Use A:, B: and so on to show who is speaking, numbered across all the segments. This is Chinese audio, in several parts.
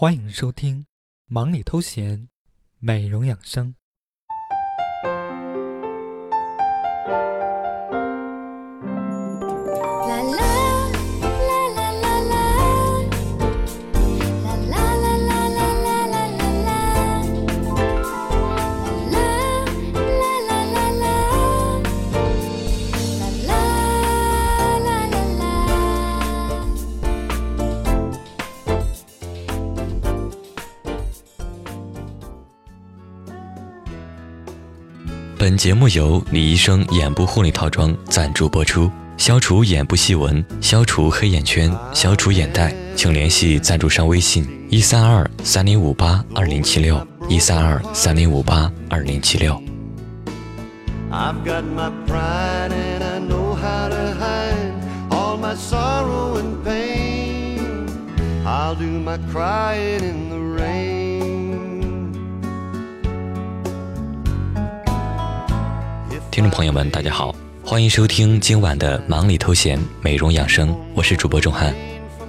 A: 欢迎收听《忙里偷闲》，美容养生。
B: 节目由李医生眼部护理套装赞助播出，消除眼部细纹，消除黑眼圈，消除眼袋，请联系赞助商微信：一三二三零五八二零七六一三二三零五八二零七六。听朋友们，大家好，欢迎收听今晚的忙里偷闲美容养生，我是主播钟汉。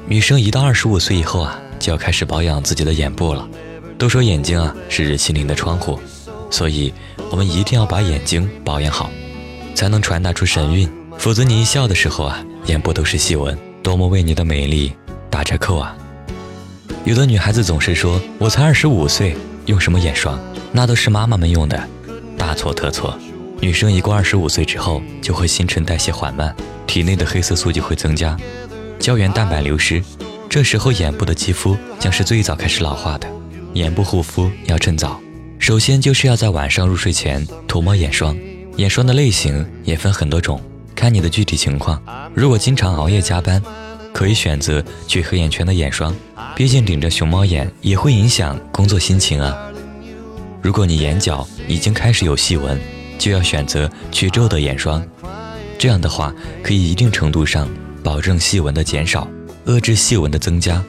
B: 女生一到二十五岁以后啊，就要开始保养自己的眼部了。都说眼睛啊是心灵的窗户，所以我们一定要把眼睛保养好，才能传达出神韵。否则你一笑的时候啊，眼部都是细纹，多么为你的美丽打折扣啊！有的女孩子总是说，我才二十五岁，用什么眼霜？那都是妈妈们用的，大错特错。女生一过二十五岁之后，就会新陈代谢缓慢，体内的黑色素就会增加，胶原蛋白流失，这时候眼部的肌肤将是最早开始老化的。眼部护肤要趁早，首先就是要在晚上入睡前涂抹眼霜。眼霜的类型也分很多种，看你的具体情况。如果经常熬夜加班，可以选择去黑眼圈的眼霜，毕竟顶着熊猫眼也会影响工作心情啊。如果你眼角已经开始有细纹，就要选择去皱的眼霜，这样的话可以一定程度上保证细纹的减少，遏制细纹的增加。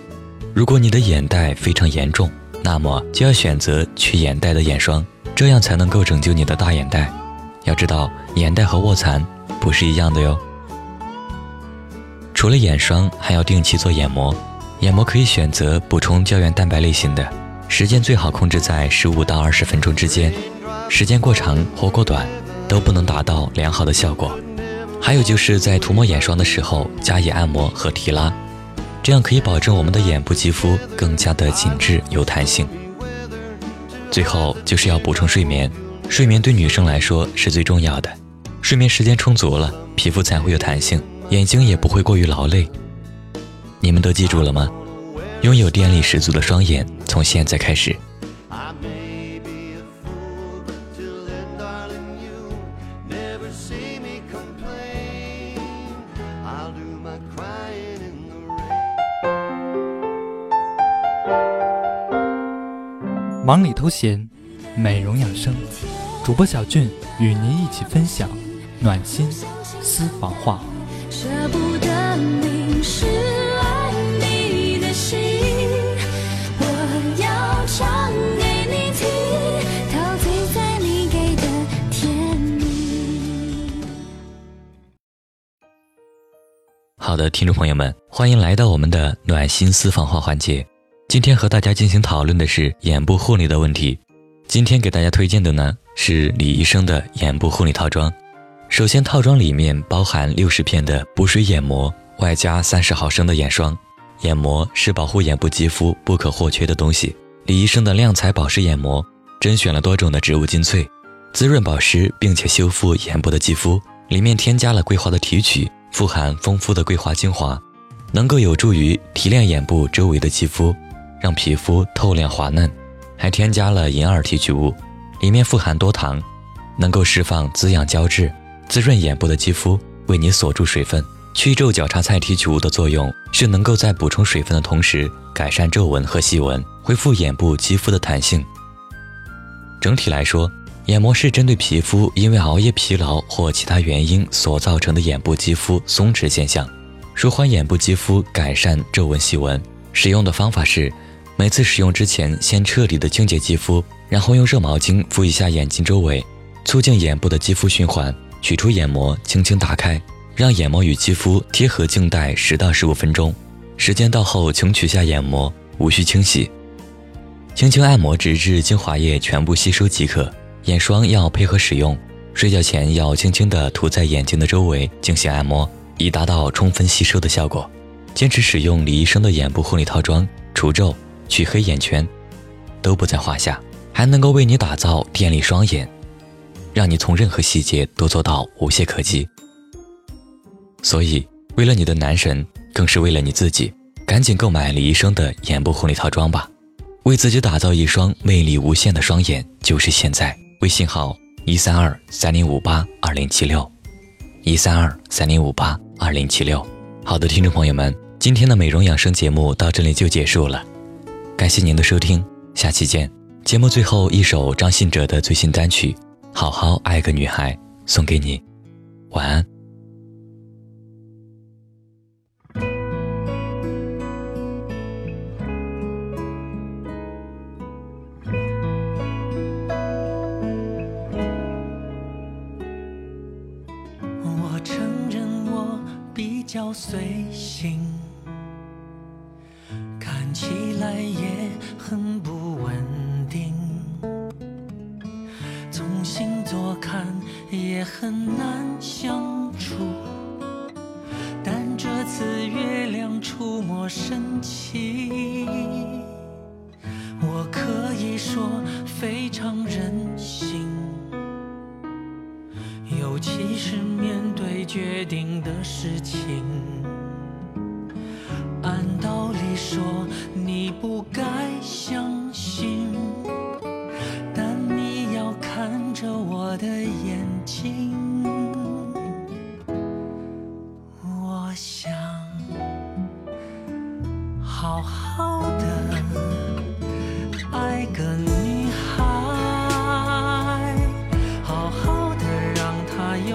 B: 如果你的眼袋非常严重，那么就要选择去眼袋的眼霜，这样才能够拯救你的大眼袋。要知道，眼袋和卧蚕不是一样的哟。除了眼霜，还要定期做眼膜，眼膜可以选择补充胶原蛋白类型的，时间最好控制在十五到二十分钟之间。时间过长或过短，都不能达到良好的效果。还有就是在涂抹眼霜的时候加以按摩和提拉，这样可以保证我们的眼部肌肤更加的紧致有弹性。最后就是要补充睡眠，睡眠对女生来说是最重要的。睡眠时间充足了，皮肤才会有弹性，眼睛也不会过于劳累。你们都记住了吗？拥有电力十足的双眼，从现在开始。
A: 忙里偷闲，美容养生，主播小俊与您一起分享暖心私房话。
B: 好的，听众朋友们，欢迎来到我们的暖心私房话环节。今天和大家进行讨论的是眼部护理的问题。今天给大家推荐的呢是李医生的眼部护理套装。首先，套装里面包含六十片的补水眼膜，外加三十毫升的眼霜。眼膜是保护眼部肌肤不可或缺的东西。李医生的亮彩保湿眼膜，甄选了多种的植物精粹，滋润保湿并且修复眼部的肌肤。里面添加了桂花的提取，富含丰富的桂花精华，能够有助于提亮眼部周围的肌肤。让皮肤透亮滑嫩，还添加了银耳提取物，里面富含多糖，能够释放滋养胶质，滋润眼部的肌肤，为你锁住水分。去皱角叉菜提取物的作用是能够在补充水分的同时，改善皱纹和细纹，恢复眼部肌肤的弹性。整体来说，眼膜是针对皮肤因为熬夜疲劳或其他原因所造成的眼部肌肤松弛现象，舒缓眼部肌肤，改善皱纹细纹。使用的方法是。每次使用之前，先彻底的清洁肌肤，然后用热毛巾敷一下眼睛周围，促进眼部的肌肤循环。取出眼膜，轻轻打开，让眼膜与肌肤贴合静待十到十五分钟。时间到后，请取下眼膜，无需清洗。轻轻按摩，直至精华液全部吸收即可。眼霜要配合使用，睡觉前要轻轻地涂在眼睛的周围进行按摩，以达到充分吸收的效果。坚持使用李医生的眼部护理套装，除皱、去黑眼圈，都不在话下，还能够为你打造电力双眼，让你从任何细节都做到无懈可击。所以，为了你的男神，更是为了你自己，赶紧购买李医生的眼部护理套装吧，为自己打造一双魅力无限的双眼，就是现在。微信号一三二三零五八二零七六，一三二三零五八二零七六。好的，听众朋友们，今天的美容养生节目到这里就结束了，感谢您的收听，下期见。节目最后一首张信哲的最新单曲《好好爱个女孩》送给你，晚安。
C: 我承认我比较随性，看起来也很不稳定。从星座看也很难相处，但这次月亮出没神奇，我可以说非常任性。尤其是面对决定的事情，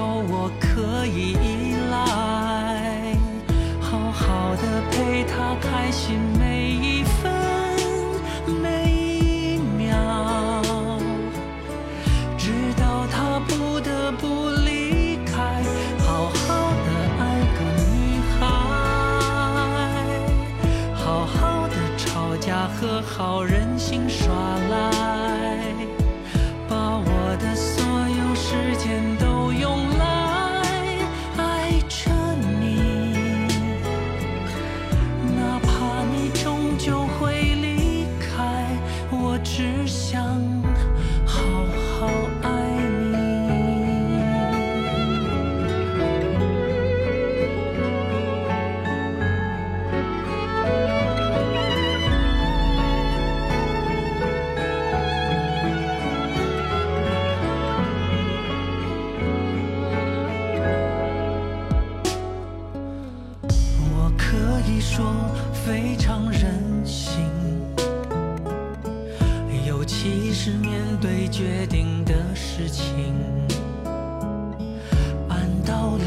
C: 有我可以依赖，好好的陪他开心每一分每一秒，直到他不得不离开，好好的爱个女孩，好好的吵架和好人。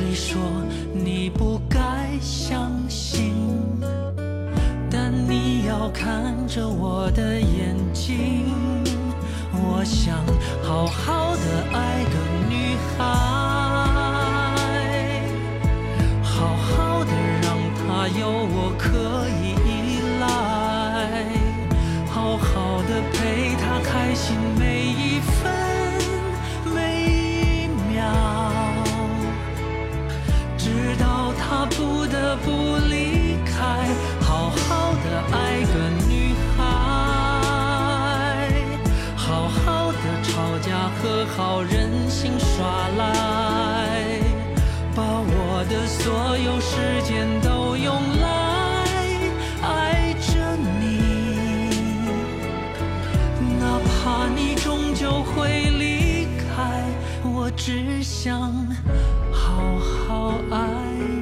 C: 你说你不该相信，但你要看着我的眼睛。我想好好的爱个女孩，好好的让她有我可以依赖，好好的陪她开心。每不离开，好好的爱个女孩，好好的吵架和好，任性耍赖，把我的所有时间都用来爱着你，哪怕你终究会离开，我只想好好爱。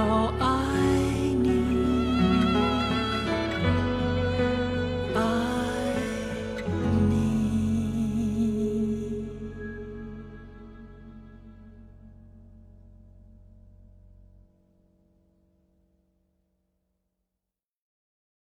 C: how I